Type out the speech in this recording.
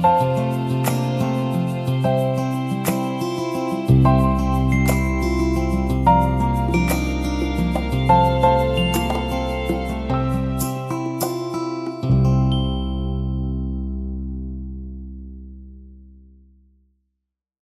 Música